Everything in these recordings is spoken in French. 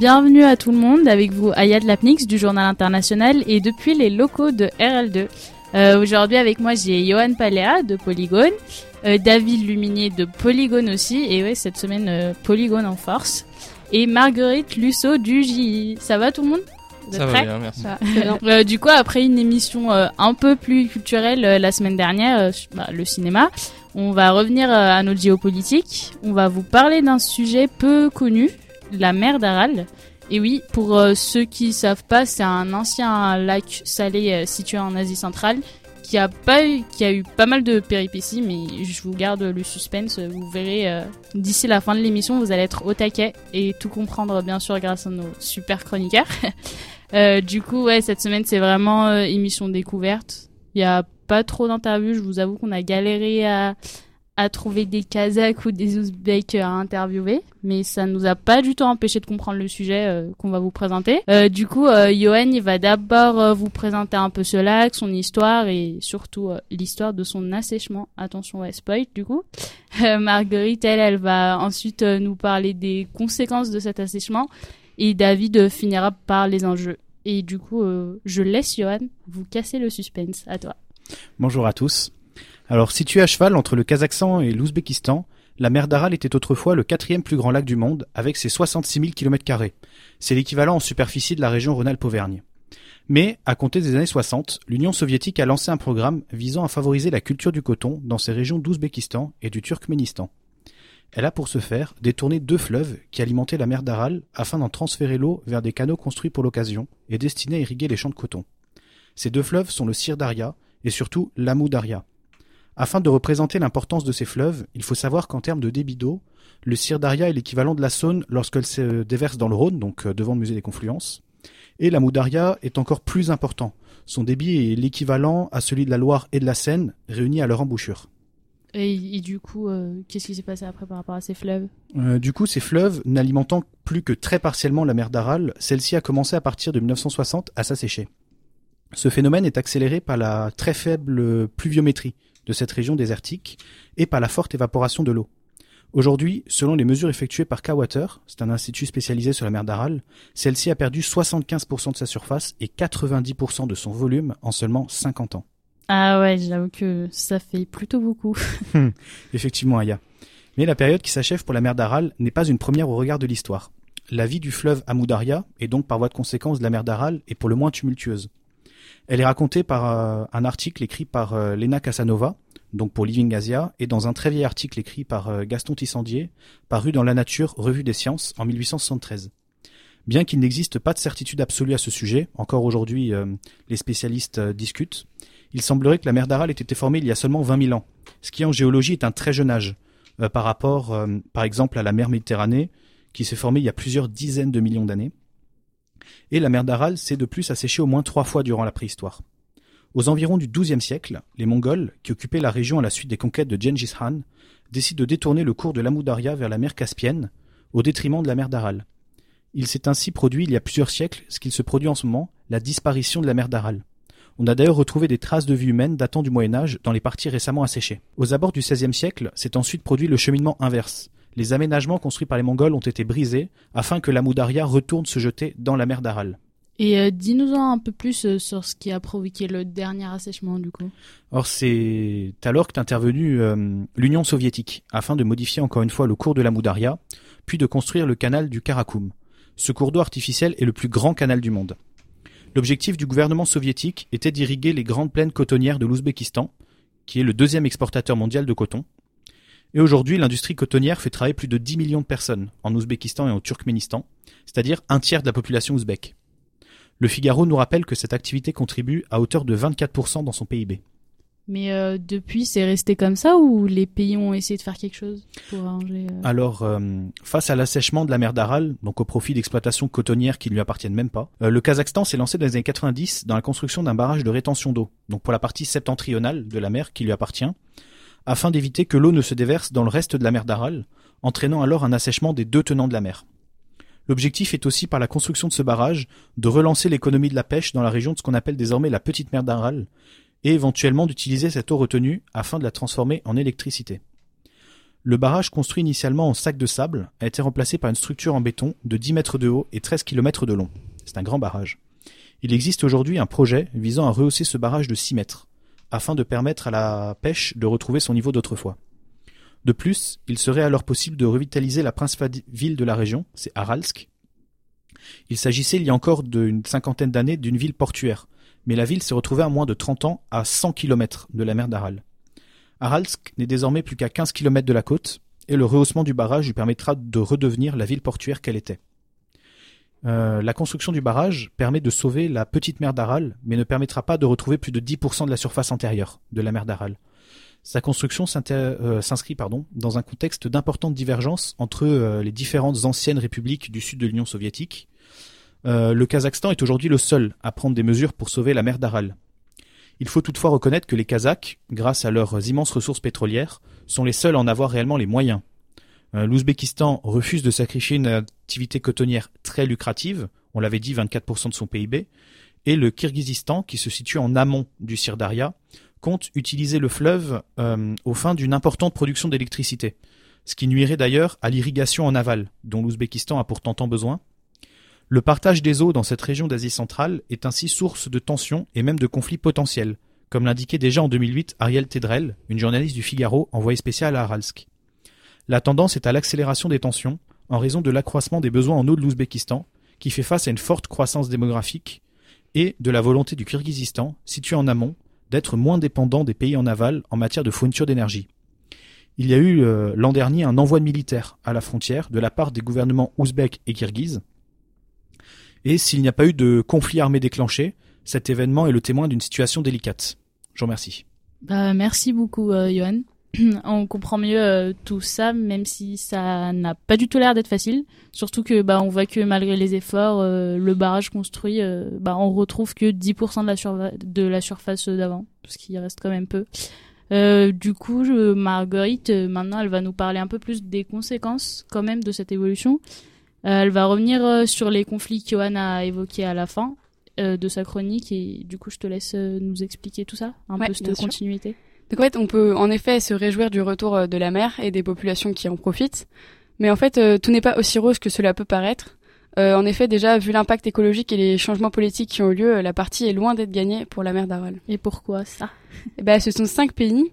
bienvenue à tout le monde avec vous Ayad Lapnix du Journal International et depuis les locaux de RL2. Euh, Aujourd'hui avec moi j'ai Johan Palea de Polygone, euh, David Luminier de Polygone aussi et ouais cette semaine euh, Polygone en force et Marguerite Lusso du JI. Ça va tout le monde? Vous Ça va bien, merci. Euh, du coup après une émission euh, un peu plus culturelle euh, la semaine dernière, bah, le cinéma, on va revenir à notre géopolitique. On va vous parler d'un sujet peu connu, la mer d'Aral. Et oui, pour euh, ceux qui savent pas, c'est un ancien lac salé euh, situé en Asie centrale qui a pas eu, qui a eu pas mal de péripéties, mais je vous garde le suspense. Vous verrez euh, d'ici la fin de l'émission, vous allez être au taquet et tout comprendre bien sûr grâce à nos super chroniqueurs. Euh, du coup, ouais, cette semaine c'est vraiment émission découverte. Il y a pas trop d'interviews. Je vous avoue qu'on a galéré à à trouver des Kazakhs ou des Ouzbeks à interviewer, mais ça nous a pas du tout empêché de comprendre le sujet euh, qu'on va vous présenter. Euh, du coup, euh, Johan, il va d'abord euh, vous présenter un peu ce lac, son histoire et surtout euh, l'histoire de son assèchement. Attention, ouais, spoil du coup. Euh, Marguerite, elle, elle va ensuite euh, nous parler des conséquences de cet assèchement et David euh, finira par les enjeux. Et du coup, euh, je laisse Johan vous casser le suspense. À toi. Bonjour à tous. Alors, situé à cheval entre le Kazakhstan et l'Ouzbékistan, la mer d'Aral était autrefois le quatrième plus grand lac du monde, avec ses 66 000 km. C'est l'équivalent en superficie de la région Rhône-Alpes-Auvergne. Mais, à compter des années 60, l'Union soviétique a lancé un programme visant à favoriser la culture du coton dans ces régions d'Ouzbékistan et du Turkménistan. Elle a pour ce faire détourné deux fleuves qui alimentaient la mer d'Aral afin d'en transférer l'eau vers des canaux construits pour l'occasion et destinés à irriguer les champs de coton. Ces deux fleuves sont le Sir Daria et surtout l'Amou Daria. Afin de représenter l'importance de ces fleuves, il faut savoir qu'en termes de débit d'eau, le Sir Daria est l'équivalent de la Saône lorsqu'elle se déverse dans le Rhône, donc euh, devant le musée des Confluences, et l'Amou Daria est encore plus important. Son débit est l'équivalent à celui de la Loire et de la Seine réunis à leur embouchure. Et, et du coup, euh, qu'est-ce qui s'est passé après par rapport à ces fleuves? Euh, du coup, ces fleuves, n'alimentant plus que très partiellement la mer d'Aral, celle-ci a commencé à partir de 1960 à s'assécher. Ce phénomène est accéléré par la très faible pluviométrie de cette région désertique et par la forte évaporation de l'eau. Aujourd'hui, selon les mesures effectuées par K-Water, c'est un institut spécialisé sur la mer d'Aral, celle-ci a perdu 75% de sa surface et 90% de son volume en seulement 50 ans. Ah ouais, j'avoue que ça fait plutôt beaucoup. Effectivement, Aya. Mais la période qui s'achève pour la mer d'Aral n'est pas une première au regard de l'histoire. La vie du fleuve Amoudaria, et donc par voie de conséquence de la mer d'Aral, est pour le moins tumultueuse. Elle est racontée par euh, un article écrit par euh, Lena Casanova, donc pour Living Asia, et dans un très vieil article écrit par euh, Gaston Tissandier, paru dans La Nature, Revue des Sciences, en 1873. Bien qu'il n'existe pas de certitude absolue à ce sujet, encore aujourd'hui les spécialistes discutent, il semblerait que la mer d'Aral ait été formée il y a seulement 20 000 ans, ce qui en géologie est un très jeune âge, par rapport par exemple à la mer Méditerranée, qui s'est formée il y a plusieurs dizaines de millions d'années. Et la mer d'Aral s'est de plus asséchée au moins trois fois durant la préhistoire. Aux environs du XIIe siècle, les Mongols, qui occupaient la région à la suite des conquêtes de Gengis Khan, décident de détourner le cours de l'Amoudaria vers la mer Caspienne, au détriment de la mer d'Aral. Il s'est ainsi produit il y a plusieurs siècles ce qu'il se produit en ce moment, la disparition de la mer d'Aral. On a d'ailleurs retrouvé des traces de vie humaine datant du Moyen Âge dans les parties récemment asséchées. Aux abords du XVIe siècle, s'est ensuite produit le cheminement inverse. Les aménagements construits par les Mongols ont été brisés afin que l'Amoudaria retourne se jeter dans la mer d'Aral. Et euh, dis-nous-en un peu plus euh, sur ce qui a provoqué le dernier assèchement du coup. Or, c'est alors qu'est intervenue euh, l'Union soviétique afin de modifier encore une fois le cours de l'Amoudaria, puis de construire le canal du Karakoum. Ce cours d'eau artificiel est le plus grand canal du monde. L'objectif du gouvernement soviétique était d'irriguer les grandes plaines cotonnières de l'Ouzbékistan, qui est le deuxième exportateur mondial de coton. Et aujourd'hui, l'industrie cotonnière fait travailler plus de 10 millions de personnes en Ouzbékistan et en Turkménistan, c'est-à-dire un tiers de la population ouzbèque. Le Figaro nous rappelle que cette activité contribue à hauteur de 24% dans son PIB. Mais euh, depuis, c'est resté comme ça ou les pays ont essayé de faire quelque chose pour arranger euh, Alors, euh, face à l'assèchement de la mer d'Aral, donc au profit d'exploitations cotonnières qui ne lui appartiennent même pas, le Kazakhstan s'est lancé dans les années 90 dans la construction d'un barrage de rétention d'eau, donc pour la partie septentrionale de la mer qui lui appartient, afin d'éviter que l'eau ne se déverse dans le reste de la mer d'Aral, entraînant alors un assèchement des deux tenants de la mer. L'objectif est aussi, par la construction de ce barrage, de relancer l'économie de la pêche dans la région de ce qu'on appelle désormais la petite mer d'Aral, et éventuellement d'utiliser cette eau retenue afin de la transformer en électricité. Le barrage construit initialement en sac de sable a été remplacé par une structure en béton de 10 mètres de haut et 13 km de long. C'est un grand barrage. Il existe aujourd'hui un projet visant à rehausser ce barrage de 6 mètres, afin de permettre à la pêche de retrouver son niveau d'autrefois. De plus, il serait alors possible de revitaliser la principale ville de la région, c'est Aralsk. Il s'agissait il y a encore d'une cinquantaine d'années d'une ville portuaire, mais la ville s'est retrouvée à moins de 30 ans à 100 km de la mer d'Aral. Aralsk n'est désormais plus qu'à 15 km de la côte, et le rehaussement du barrage lui permettra de redevenir la ville portuaire qu'elle était. Euh, la construction du barrage permet de sauver la petite mer d'Aral, mais ne permettra pas de retrouver plus de 10% de la surface antérieure de la mer d'Aral. Sa construction euh, s'inscrit dans un contexte d'importantes divergences entre euh, les différentes anciennes républiques du sud de l'Union soviétique. le Kazakhstan est aujourd'hui le seul à prendre des mesures pour sauver la mer d'Aral. Il faut toutefois reconnaître que les Kazakhs, grâce à leurs immenses ressources pétrolières, sont les seuls à en avoir réellement les moyens. Euh, L'Ouzbékistan refuse de sacrifier une activité cotonnière très lucrative, on l'avait dit 24% de son PIB, et le Kirghizistan, qui se situe en amont du Sirdaria, compte utiliser le fleuve euh, aux fins d'une importante production d'électricité, ce qui nuirait d'ailleurs à l'irrigation en aval, dont l'Ouzbékistan a pourtant tant besoin. Le partage des eaux dans cette région d'Asie centrale est ainsi source de tensions et même de conflits potentiels, comme l'indiquait déjà en 2008 Ariel Tedrel, une journaliste du Figaro envoyée spéciale à Aralsk. La tendance est à l'accélération des tensions en raison de l'accroissement des besoins en eau de l'Ouzbékistan, qui fait face à une forte croissance démographique, et de la volonté du Kyrgyzstan, situé en amont, d'être moins dépendant des pays en aval en matière de fourniture d'énergie. Il y a eu euh, l'an dernier un envoi militaire à la frontière de la part des gouvernements ouzbeks et kirghizes. Et s'il n'y a pas eu de conflit armé déclenché, cet événement est le témoin d'une situation délicate. Je vous remercie. Bah, merci beaucoup, euh, Johan. on comprend mieux euh, tout ça, même si ça n'a pas du tout l'air d'être facile. Surtout que bah on voit que malgré les efforts, euh, le barrage construit, euh, bah on retrouve que 10% de la, de la surface d'avant, ce qui reste quand même peu. du coup, je, Marguerite, maintenant, elle va nous parler un peu plus des conséquences quand même de cette évolution. elle va revenir sur les conflits qu'Johan a évoqués à la fin de sa chronique et du coup, je te laisse nous expliquer tout ça, un peu cette continuité. Donc en fait, on peut en effet se réjouir du retour euh, de la mer et des populations qui en profitent, mais en fait, euh, tout n'est pas aussi rose que cela peut paraître. Euh, en effet, déjà, vu l'impact écologique et les changements politiques qui ont eu lieu, la partie est loin d'être gagnée pour la mer d'Aral. Et pourquoi ça? Eh ben, Ce sont cinq pays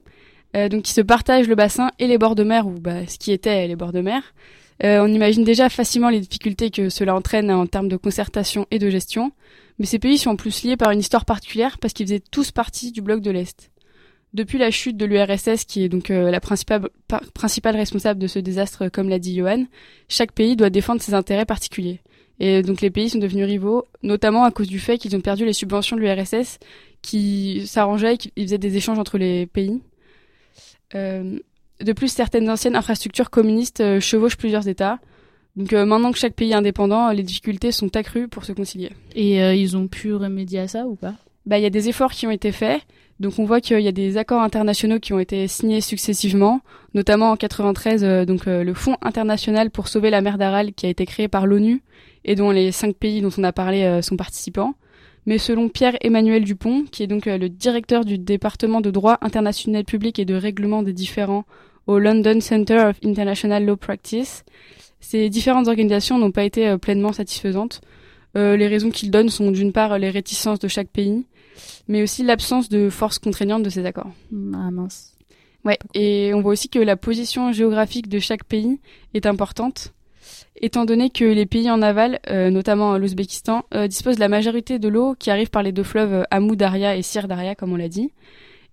donc qui se partagent le bassin et les bords de mer, ou bah, ce qui était les bords de mer. on imagine déjà facilement les difficultés que cela entraîne en termes de concertation et de gestion, mais ces pays sont en plus liés par une histoire particulière parce qu'ils faisaient tous partie du bloc de l'Est. Depuis la chute de l'URSS, qui est donc euh, la principale, principale responsable de ce désastre, comme l'a dit Johan, chaque pays doit défendre ses intérêts particuliers. Et donc les pays sont devenus rivaux, notamment à cause du fait qu'ils ont perdu les subventions de l'URSS, qui s'arrangeaient, qu'ils faisaient des échanges entre les pays. Euh, de plus, certaines anciennes infrastructures communistes euh, chevauchent plusieurs États. Donc maintenant que chaque pays est indépendant, les difficultés sont accrues pour se concilier. Et ils ont pu remédier à ça ou pas? Bah, il y a des efforts qui ont été faits. Donc on voit qu'il y a des accords internationaux qui ont été signés successivement, notamment en 93, euh, donc euh, le Fonds international pour sauver la mer d'Aral qui a été créé par l'ONU et dont les cinq pays dont on a parlé euh, sont participants. Mais selon Pierre-Emmanuel Dupont, qui est donc le directeur du département de droit international public et de règlement des différends au London Center of International Law Practice, ces différentes organisations n'ont pas été pleinement satisfaisantes. les raisons qu'il donne sont d'une part les réticences de chaque pays, mais aussi l'absence de force contraignante de ces accords. Ah mince. Ouais, et on voit aussi que la position géographique de chaque pays est importante, étant donné que les pays en aval, euh, notamment l'Ouzbékistan, euh, disposent de la majorité de l'eau qui arrive par les deux fleuves Amou Daria et Sir Daria, comme on l'a dit.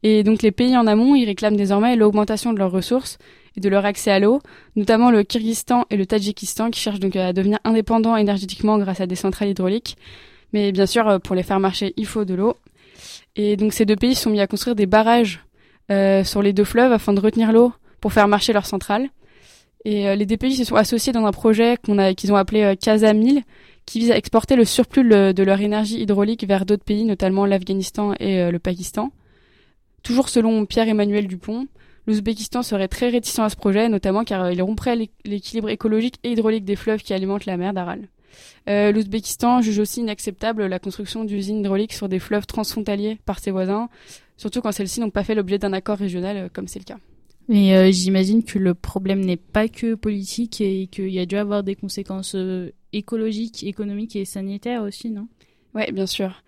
Et donc les pays en amont, ils réclament désormais l'augmentation de leurs ressources et de leur accès à l'eau, notamment le Kyrgyzstan et le Tadjikistan qui cherchent donc à devenir indépendants énergétiquement grâce à des centrales hydrauliques. Mais bien sûr, euh, pour les faire marcher, il faut de l'eau. Et donc ces deux pays sont mis à construire des barrages euh, sur les deux fleuves afin de retenir l'eau pour faire marcher leurs centrales. Et euh, les deux pays se sont associés dans un projet qu'ils ont appelé euh, Casamil, qui vise à exporter le surplus de leur énergie hydraulique vers d'autres pays, notamment l'Afghanistan et euh, le Pakistan. Toujours selon Pierre-Emmanuel Dupont, l'Ouzbékistan serait très réticent à ce projet, notamment car il romprait l'équilibre écologique et hydraulique des fleuves qui alimentent la mer d'Aral. Euh, L'Ouzbékistan juge aussi inacceptable la construction d'usines hydrauliques sur des fleuves transfrontaliers par ses voisins, surtout quand celles-ci n'ont pas fait l'objet d'un accord régional, euh, comme c'est le cas. Mais j'imagine que le problème n'est pas que politique et qu'il y a dû avoir des conséquences écologiques, économiques et sanitaires aussi, non? Oui, bien sûr.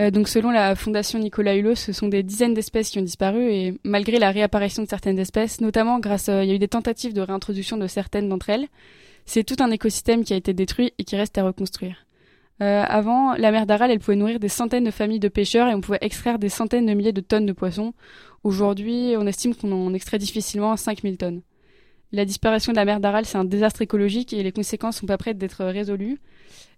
Euh, donc selon la Fondation Nicolas Hulot, ce sont des dizaines d'espèces qui ont disparu et malgré la réapparition de certaines espèces, notamment grâce à, il y a eu des tentatives de réintroduction de certaines d'entre elles, c'est tout un écosystème qui a été détruit et qui reste à reconstruire. Euh, avant, la mer d'Aral, elle pouvait nourrir des centaines de familles de pêcheurs et on pouvait extraire des centaines de milliers de tonnes de poissons. Aujourd'hui, on estime qu'on en extrait difficilement 5000 tonnes. La disparition de la mer d'Aral, c'est un désastre écologique et les conséquences sont pas prêtes d'être résolues.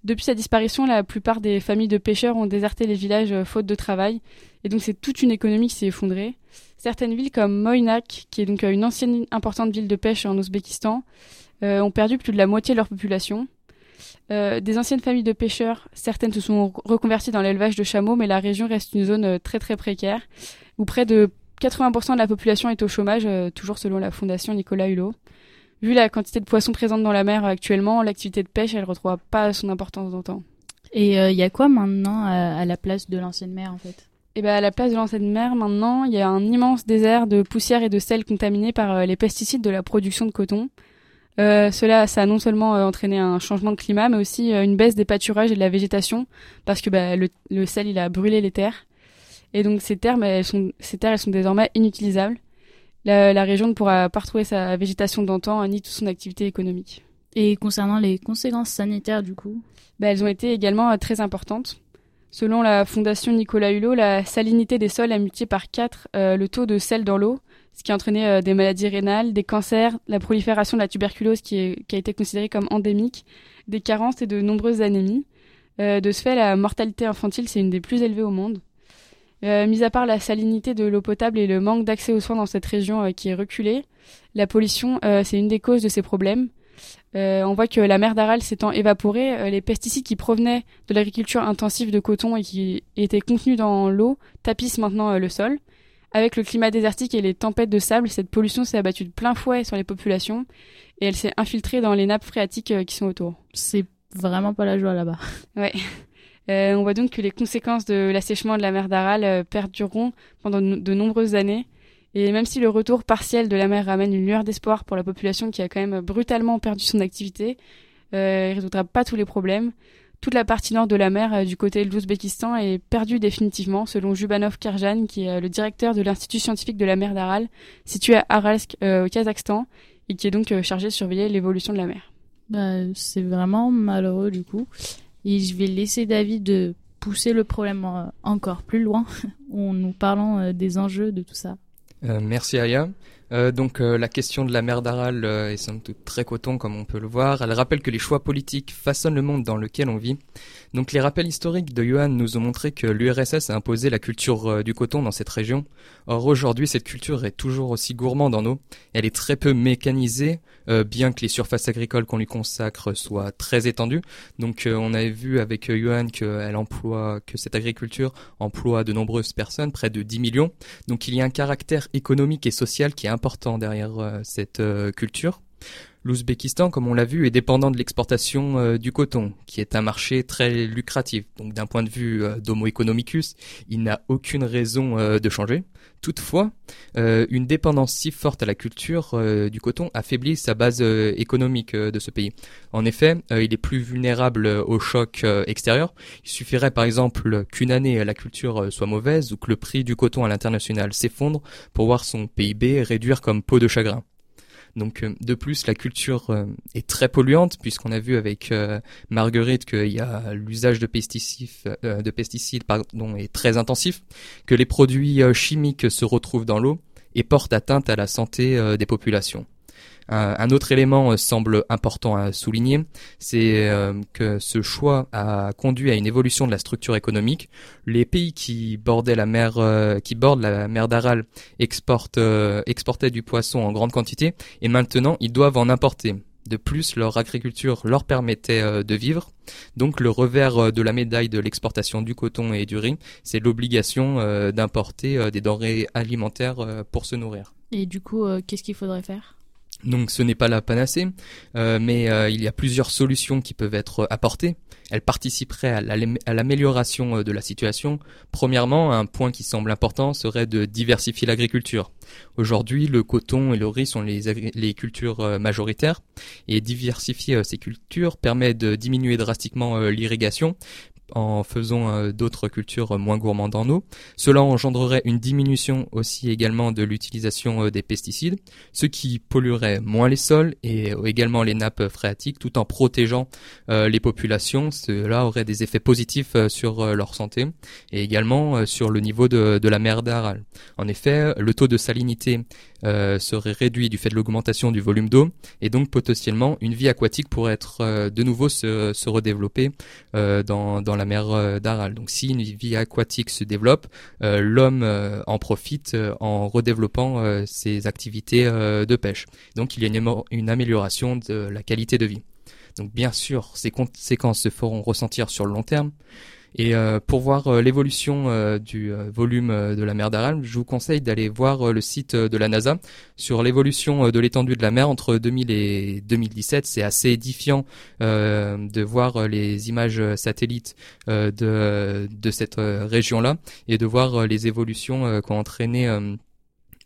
Depuis sa disparition, la plupart des familles de pêcheurs ont déserté les villages euh, faute de travail, et donc c'est toute une économie qui s'est effondrée. Certaines villes comme Moynak, qui est donc euh, une ancienne importante ville de pêche en Ouzbékistan, ont perdu plus de la moitié de leur population. des anciennes familles de pêcheurs, certaines se sont reconverties dans l'élevage de chameaux, mais la région reste une zone très très précaire, où près de 80% de la population est au chômage, toujours selon la fondation Nicolas Hulot. Vu la quantité de poissons présentes dans la mer actuellement, l'activité de pêche, elle ne retrouve pas son importance d'antan. Et il euh, y a quoi maintenant à, la place de l'ancienne mer en fait? Et eh ben à la place de l'ancienne mer, maintenant, il y a un immense désert de poussière et de sel contaminés par euh, les pesticides de la production de coton. Euh, cela, ça a non seulement entraîné un changement de climat, mais aussi une baisse des pâturages et de la végétation, parce que bah, le, le, sel, il a brûlé les terres. Et donc ces terres, elles sont, ces terres, elles sont désormais inutilisables la, région ne pourra pas retrouver sa végétation d'antan ni toute son activité économique. Et concernant les conséquences sanitaires du coup? Bah, Elles ont été également euh, très importantes. Selon la fondation Nicolas Hulot, la salinité des sols a multiplié par 4 euh, le taux de sel dans l'eau, ce qui a entraîné euh, des maladies rénales, des cancers, la prolifération de la tuberculose qui, a été considérée comme endémique, des carences et de nombreuses anémies. de ce fait, la mortalité infantile, c'est une des plus élevées au monde. Euh, mis à part la salinité de l'eau potable et le manque d'accès aux soins dans cette région euh, qui est reculée, la pollution, euh, c'est une des causes de ces problèmes. on voit que la mer d'Aral s'étant évaporée, les pesticides qui provenaient de l'agriculture intensive de coton et qui étaient contenus dans l'eau tapissent maintenant le sol. Avec le climat désertique et les tempêtes de sable, cette pollution s'est abattue de plein fouet sur les populations et elle s'est infiltrée dans les nappes phréatiques qui sont autour. C'est vraiment pas la joie là-bas. Ouais. Euh, on voit donc que les conséquences de l'assèchement de la mer d'Aral euh, perdureront pendant de nombreuses années. Et même si le retour partiel de la mer ramène une lueur d'espoir pour la population qui a quand même brutalement perdu son activité, euh, il ne résoudra pas tous les problèmes. Toute la partie nord de la mer du côté de l'Ouzbékistan est perdue définitivement, selon Jubanov Karjan, qui est le directeur de l'Institut scientifique de la mer d'Aral, situé à Aralsk, au Kazakhstan, et qui est donc chargé de surveiller l'évolution de la mer. Bah, c'est vraiment malheureux du coup. Et je vais laisser David de pousser le problème euh, encore plus loin en nous parlant euh, des enjeux de tout ça. Euh, merci Aya. Euh, donc la question de la mer d'Aral est somme toute très coton comme on peut le voir. Elle rappelle que les choix politiques façonnent le monde dans lequel on vit. Donc les rappels historiques de Johan nous ont montré que l'URSS a imposé la culture euh, du coton dans cette région. Or aujourd'hui, cette culture est toujours aussi gourmande en eau. Elle est très peu mécanisée, euh, bien que les surfaces agricoles qu'on lui consacre soient très étendues. Donc euh, on avait vu avec Johan qu'elle emploie, que cette agriculture emploie de nombreuses personnes, près de 10 millions. Donc il y a un caractère économique et social qui est important derrière cette culture. L'Ouzbékistan, comme on l'a vu, est dépendant de l'exportation euh, du coton, qui est un marché très lucratif. Donc d'un point de vue euh, economicus, il n'a aucune raison euh, de changer. Toutefois, une dépendance si forte à la culture du coton affaiblit sa base économique de ce pays. En effet, il est plus vulnérable au choc extérieur. Il suffirait par exemple qu'une année la culture soit mauvaise ou que le prix du coton à l'international s'effondre pour voir son PIB réduire comme peau de chagrin. Donc euh, de plus, la culture euh, est très polluante puisqu'on a vu avec euh, Marguerite qu'il y a l'usage de pesticides, de pesticides pardon, est très intensif, que les produits chimiques se retrouvent dans l'eau et portent atteinte à la santé des populations. Un autre élément euh, semble important à souligner, c'est euh, que ce choix a conduit à une évolution de la structure économique. Les pays qui bordaient la mer, euh, qui bordent la mer d'Aral exportent, exportaient du poisson en grande quantité et maintenant ils doivent en importer. De plus, leur agriculture leur permettait de vivre. Donc le revers de la médaille de l'exportation du coton et du riz, c'est l'obligation d'importer des denrées alimentaires pour se nourrir. Et du coup, qu'est-ce qu'il faudrait faire? Donc ce n'est pas la panacée, euh, mais euh, il y a plusieurs solutions qui peuvent être apportées. Elles participeraient à l'amélioration euh, de la situation. Premièrement, un point qui semble important serait de diversifier l'agriculture. Aujourd'hui, le coton et le riz sont les, les cultures majoritaires, et diversifier ces cultures permet de diminuer drastiquement l'irrigation, en faisant euh, d'autres cultures moins gourmandes en eau. Cela engendrerait une diminution aussi également de l'utilisation euh, des pesticides, ce qui polluerait moins les sols et euh, également les nappes phréatiques tout en protégeant les populations. Cela aurait des effets positifs sur leur santé et également sur le niveau de, la mer d'Aral. En effet, le taux de salinité euh, serait réduit du fait de l'augmentation du volume d'eau et donc potentiellement une vie aquatique pourrait être euh, de nouveau se, redévelopper euh, dans, la mer d'Aral. Donc si une vie aquatique se développe, l'homme en profite en redéveloppant ses activités de pêche. Donc il y a une, une amélioration de la qualité de vie. Donc bien sûr, ces conséquences se feront ressentir sur le long terme, et euh, pour voir euh, l'évolution euh, du volume de la mer d'Aral, je vous conseille d'aller voir le site de la NASA sur l'évolution de l'étendue de la mer entre 2000 et 2017. C'est assez édifiant de voir les images satellites de, de cette région-là et de voir les évolutions qu'ont entraîné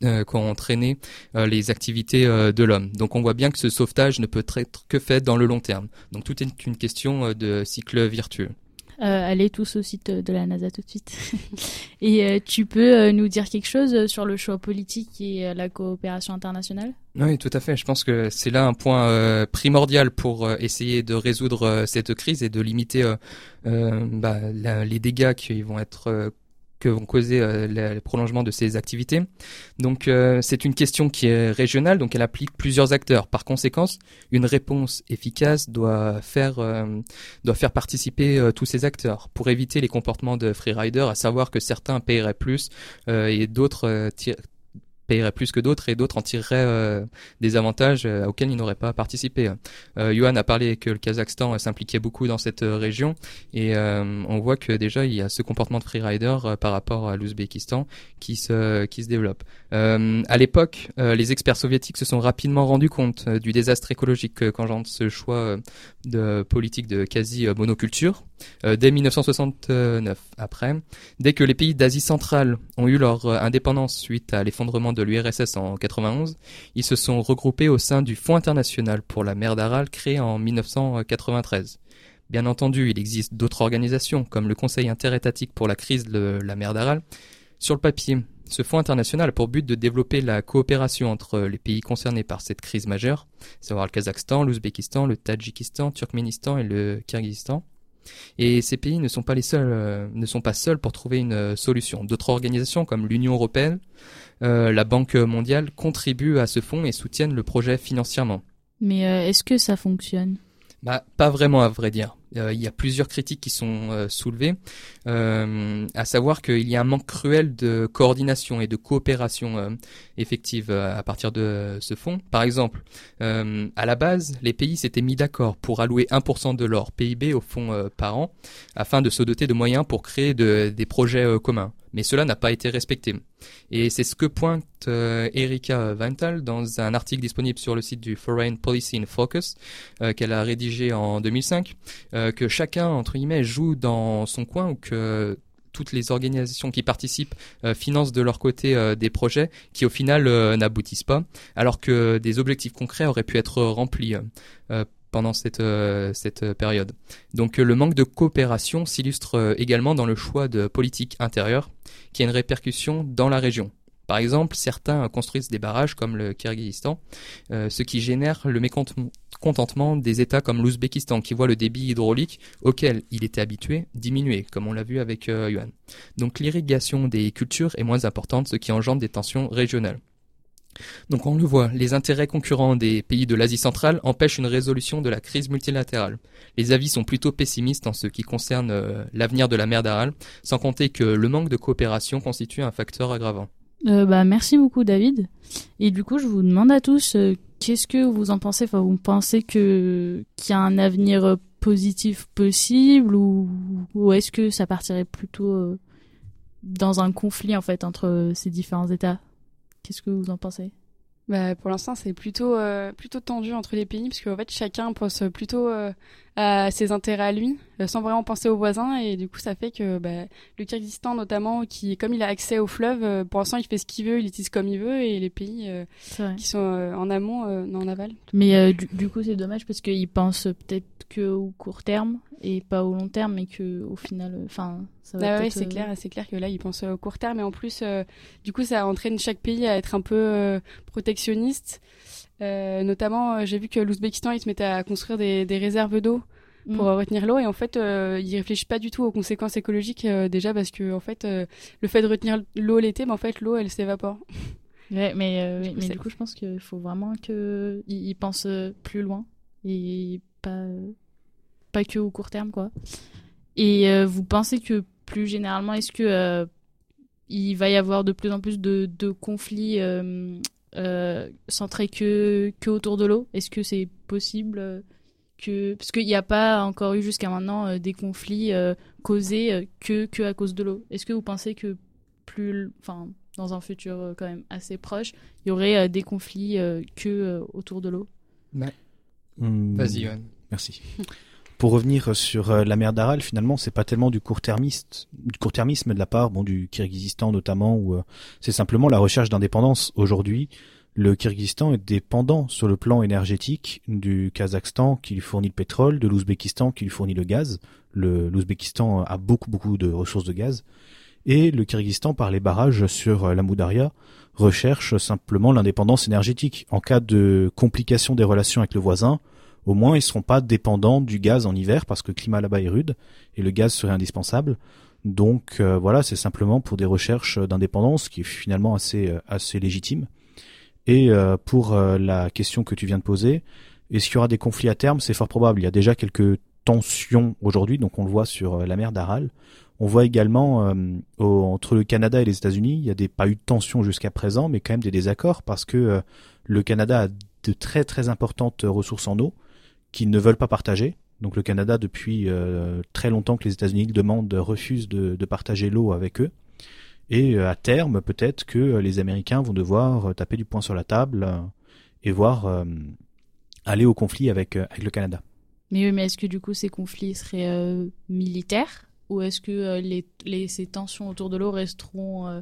qu'ont entraîné les activités de l'homme. Donc on voit bien que ce sauvetage ne peut être que fait dans le long terme. Donc tout est une question de cycle virtueux. Euh, allez tous au site de la NASA tout de suite. et euh, tu peux euh, nous dire quelque chose sur le choix politique et la coopération internationale? Oui, tout à fait. Je pense que c'est là un point primordial pour essayer de résoudre cette crise et de limiter bah, les dégâts qui vont être que vont causer euh, le prolongement de ces activités. Donc euh, c'est une question qui est régionale, donc elle applique plusieurs acteurs. Par conséquent, une réponse efficace doit faire euh, doit faire participer tous ces acteurs pour éviter les comportements de freerider, à savoir que certains paieraient plus et d'autres paieraient plus que d'autres et d'autres en tireraient euh, des avantages euh, auxquels ils n'auraient pas participé. Euh, Johan a parlé que le Kazakhstan s'impliquait beaucoup dans cette région et on voit que déjà il y a ce comportement de freerider par rapport à l'Ouzbékistan qui se qui se développe. à l'époque, les experts soviétiques se sont rapidement rendus compte du désastre écologique qu'engendre ce choix de politique de quasi monoculture dès 1969. Après, dès que les pays d'Asie centrale ont eu leur indépendance suite à l'effondrement de l'URSS en 91, ils se sont regroupés au sein du Fonds international pour la mer d'Aral créé en 1993. Bien entendu, il existe d'autres organisations comme le Conseil interétatique pour la crise de la mer d'Aral. Sur le papier, ce fonds international a pour but de développer la coopération entre les pays concernés par cette crise majeure, savoir le Kazakhstan, l'Ouzbékistan, le Tadjikistan, le Turkménistan et le Kyrgyzstan. Et ces pays ne sont pas les seuls, euh, ne sont pas seuls pour trouver une euh, solution. D'autres organisations comme l'Union européenne, euh, la Banque mondiale contribuent à ce fonds et soutiennent le projet financièrement. Mais est-ce que ça fonctionne? Bah, pas vraiment à vrai dire. Euh, il y a plusieurs critiques qui sont euh, soulevées, euh, à savoir qu'il y a un manque cruel de coordination et de coopération effective à partir de ce fonds. Par exemple, à la base, les pays s'étaient mis d'accord pour allouer 1% de leur PIB au fonds par an, afin de se doter de moyens pour créer des projets communs mais cela n'a pas été respecté. Et c'est ce que pointe euh, Erika Vantal dans un article disponible sur le site du Foreign Policy in Focus euh, qu'elle a rédigé en 2005, euh, que chacun entre guillemets joue dans son coin ou que toutes les organisations qui participent financent de leur côté des projets qui au final n'aboutissent pas, alors que des objectifs concrets auraient pu être remplis pendant cette, euh, cette période. Donc euh, le manque de coopération s'illustre euh, également dans le choix de politique intérieure qui a une répercussion dans la région. Par exemple, certains construisent des barrages comme le Kyrgyzstan, ce qui génère le mécontentement des États comme l'Ouzbékistan qui voit le débit hydraulique auquel il était habitué diminuer, comme on l'a vu avec Yuan. Donc l'irrigation des cultures est moins importante, ce qui engendre des tensions régionales. Donc on le voit, les intérêts concurrents des pays de l'Asie centrale empêchent une résolution de la crise multilatérale. Les avis sont plutôt pessimistes en ce qui concerne euh, l'avenir de la mer d'Aral, sans compter que le manque de coopération constitue un facteur aggravant. Euh, bah, merci beaucoup David. Et du coup, je vous demande à tous, euh, qu'est-ce que vous en pensez? Vous pensez qu'il y a un avenir positif possible ou, ou est-ce que ça partirait plutôt dans un conflit en fait entre ces différents États? Qu'est-ce que vous en pensez? Bah, pour l'instant, c'est plutôt euh, plutôt tendu entre les pays parce qu'en fait, chacun pense plutôt euh, à ses intérêts à lui, euh, sans vraiment penser aux voisins, et du coup, ça fait que bah, le Kyrgyzstan, notamment, qui comme il a accès au fleuve, pour l'instant, il fait ce qu'il veut, il utilise comme il veut, et les pays qui sont en amont, non en aval. Mais du, du, coup, c'est dommage parce qu'ils pensent peut-être que au court terme et pas au long terme, mais que au final, enfin, ça va. Ah ouais, c'est clair, c'est clair que là, ils pensent au court terme, et en plus, du coup, ça entraîne chaque pays à être un peu protectionniste. Euh, notamment, j'ai vu que l'Ouzbékistan, il se mettait à construire des, des réserves d'eau pour mm. retenir l'eau. Et en fait euh, il réfléchit pas du tout aux conséquences écologiques déjà parce que en fait le fait de retenir l'eau l'été mais en fait l'eau elle s'évapore. Ouais, mais du coup, mais du coup je pense qu'il faut vraiment que il, pense plus loin et pas pas que au court terme quoi. Et vous pensez que plus généralement est-ce que il va y avoir de plus en plus de, de conflits euh, centré que, que autour de l'eau? Est-ce que c'est possible euh, que parce qu'il n'y a pas encore eu jusqu'à maintenant euh, des conflits causés que que à cause de l'eau. Est-ce que vous pensez que plus, enfin, dans un futur quand même assez proche, il y aurait des conflits que autour de l'eau? Hmm. Vas-y, Yoann. Merci. Pour revenir sur la mer d'Aral, finalement, c'est pas tellement du court-termiste, du court-termisme de la part, bon, du Kyrgyzstan notamment, où c'est simplement la recherche d'indépendance. Aujourd'hui, le Kyrgyzstan est dépendant sur le plan énergétique du Kazakhstan qui lui fournit le pétrole, de l'Ouzbékistan qui lui fournit le gaz. L'Ouzbékistan a beaucoup beaucoup de ressources de gaz. Et le Kyrgyzstan, par les barrages sur la Moudaria, recherche simplement l'indépendance énergétique. En cas de complication des relations avec le voisin, au moins ils seront pas dépendants du gaz en hiver parce que le climat là-bas est rude et le gaz serait indispensable. Donc euh, voilà, c'est simplement pour des recherches d'indépendance qui est finalement assez euh, assez légitime. Et euh, pour la question que tu viens de poser, est-ce qu'il y aura des conflits à terme? C'est fort probable. Il y a déjà quelques tensions aujourd'hui, donc on le voit sur la mer d'Aral. On voit également entre le Canada et les États-Unis, il y a pas eu de tensions jusqu'à présent, mais quand même des désaccords parce que le Canada a de très très importantes ressources en eau qu'ils ne veulent pas partager. Donc le Canada, depuis euh, très longtemps que les États-Unis le demandent, refuse de, partager l'eau avec eux. Et euh, à terme, peut-être que les Américains vont devoir taper du poing sur la table euh, et voir aller au conflit avec, le Canada. Mais, mais est-ce que du coup ces conflits seraient militaires? Ou est-ce que les, les, ces tensions autour de l'eau resteront euh,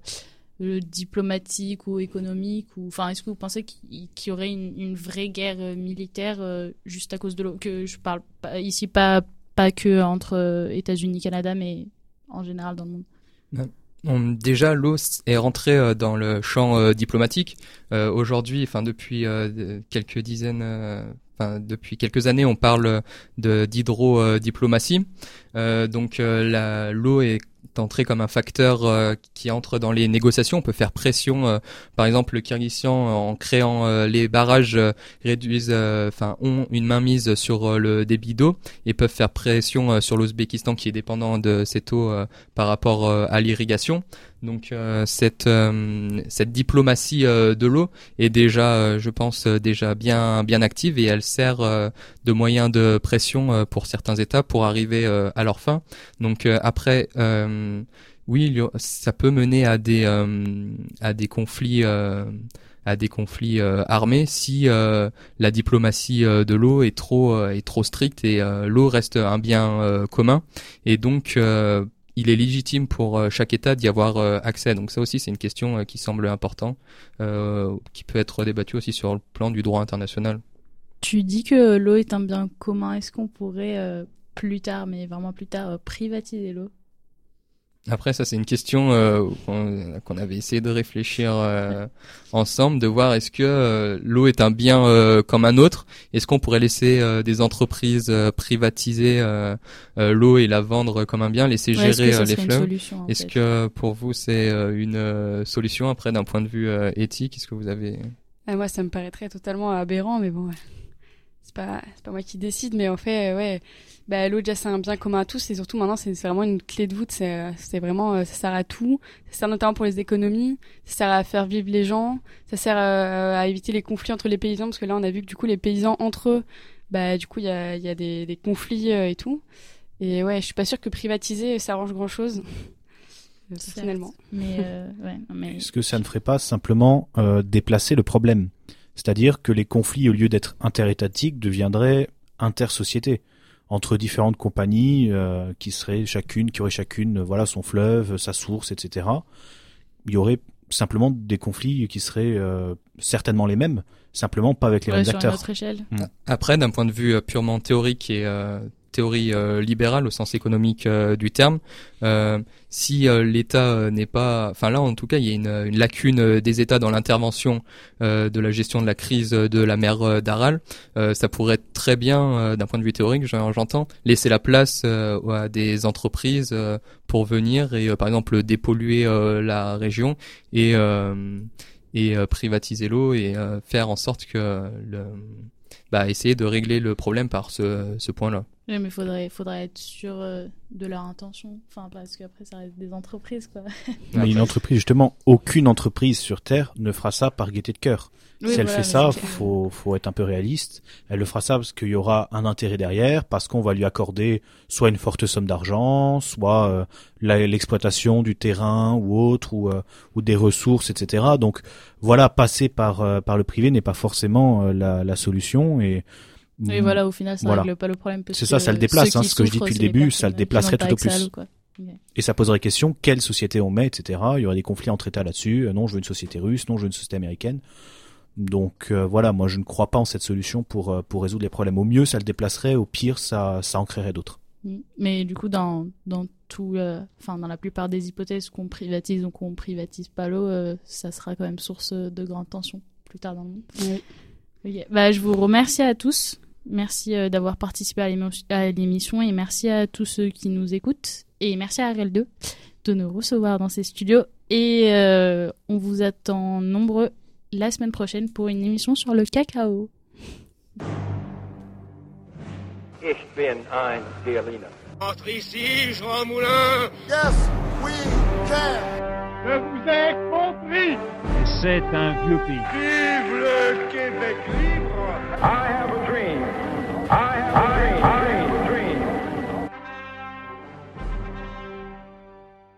diplomatique ou économique ou enfin est-ce que vous pensez qu'il y aurait une, vraie guerre euh, militaire euh, juste à cause de l'eau? Que je parle ici pas pas que entre États-Unis Canada mais en général dans le monde déjà, l'eau est rentrée dans le champ diplomatique. Aujourd'hui, enfin depuis quelques dizaines, enfin depuis quelques années, on parle de d'hydrodiplomatie. donc l'eau est entrer comme un facteur euh, qui entre dans les négociations. On peut faire pression. Euh, par exemple, le Kyrgyzstan, en créant euh, les barrages, réduisent, enfin, ont une mainmise sur le débit d'eau et peuvent faire pression sur l'Ouzbékistan qui est dépendant de cette eau par rapport à l'irrigation. Donc cette cette diplomatie de l'eau est déjà, je pense, déjà bien bien active et elle sert de moyen de pression pour certains États pour arriver à leur fin. Donc après euh, oui, ça peut mener à des euh, conflits euh, à des conflits armés si la diplomatie de l'eau est trop est trop stricte et l'eau reste un bien commun et donc il est légitime pour chaque État d'y avoir accès. Donc ça aussi, c'est une question qui semble importante, qui peut être débattue aussi sur le plan du droit international. Tu dis que l'eau est un bien commun. Est-ce qu'on pourrait plus tard, mais vraiment plus tard, privatiser l'eau? Après, ça c'est une question euh, qu'on avait essayé de réfléchir euh, ensemble, de voir est-ce que euh, l'eau est un bien euh, comme un autre? Est-ce qu'on pourrait laisser des entreprises privatiser l'eau et la vendre comme un bien, laisser gérer les fleuves? Est-ce que pour vous c'est une solution? Après d'un point de vue éthique Est-ce que vous avez ah, Moi, ça me paraîtrait totalement aberrant, mais bon, c'est pas c'est pas moi qui décide, mais en fait, ouais bah, l'eau déjà c'est un bien commun à tous et surtout maintenant c'est vraiment une clé de voûte. C'est c'est vraiment euh, ça sert à tout. Ça sert notamment pour les économies. Ça sert à faire vivre les gens. Ça sert euh, à éviter les conflits entre les paysans parce que là on a vu que du coup les paysans entre eux bah du coup il y a il y a des, des conflits euh, et tout. Et ouais je suis pas sûre que privatiser ça arrange grand chose mais, ouais, mais est-ce que ça ne ferait pas simplement déplacer le problème? C'est-à-dire que les conflits, au lieu d'être interétatiques, deviendraient intersociétés entre différentes compagnies euh, qui seraient chacune, qui auraient chacune, voilà, son fleuve, sa source, etc. Il y aurait simplement des conflits qui seraient euh, certainement les mêmes, simplement pas avec les Ouais, mêmes sur une acteurs. autre échelle. Après, d'un point de vue euh, purement théorique et euh, théorie euh, libérale au sens économique euh, du terme, euh, si l'État n'est pas, enfin là en tout cas, il y a une, une lacune des États dans l'intervention de la gestion de la crise de la mer d'Aral, ça pourrait très bien, d'un point de vue théorique, j'en- j'entends, laisser la place à des entreprises pour venir et par exemple dépolluer la région et et privatiser l'eau et faire en sorte que bah, essayer de régler le problème par ce point-là. Oui, mais faudrait, faudrait être sûr euh, de leur intention. Enfin, parce qu'après, ça reste des entreprises, quoi. Mais une entreprise, justement, aucune entreprise sur Terre ne fera ça par gaieté de cœur. Oui, si elle voilà, fait ça, faut, faut être un peu réaliste. Elle le fera ça parce qu'il y aura un intérêt derrière, parce qu'on va lui accorder soit une forte somme d'argent, soit euh, l'exploitation du terrain ou autre, ou, euh, ou des ressources, etc. Donc voilà, passer par, euh, par le privé n'est pas forcément euh, la, la solution. Et, Et voilà, au final, ça Voilà. règle pas le problème. C'est ça, ça le déplace, hein, ce que je dis depuis le début, ça le déplacerait tout au plus. quoi. Et ça poserait question, quelle société on met, etc. Il y aurait des conflits entre États là-dessus. Euh, Non, je veux une société russe, non, je veux une société américaine. Donc euh, voilà, moi je ne crois pas en cette solution pour, euh, pour résoudre les problèmes. Au mieux, ça le déplacerait, au pire, ça, ça en créerait d'autres. Mm. Mais du coup, dans, dans tout, euh, enfin, dans la plupart des hypothèses qu'on privatise ou qu'on privatise pas l'eau, ça sera quand même source de grandes tensions plus tard dans le monde. Ok. Bah, je vous remercie à tous. Merci euh, d'avoir participé à l'émission et merci à tous ceux qui nous écoutent. Et merci à RL2 de nous recevoir dans ses studios. Et euh, on vous attend nombreux la semaine prochaine pour une émission sur le cacao. Ich bin ein Berliner. Entre ici, Jean Moulin Yes, we can. Je vous ai compris c'est un vieux pays. Vive le Québec libre! I have a dream. I have a dream.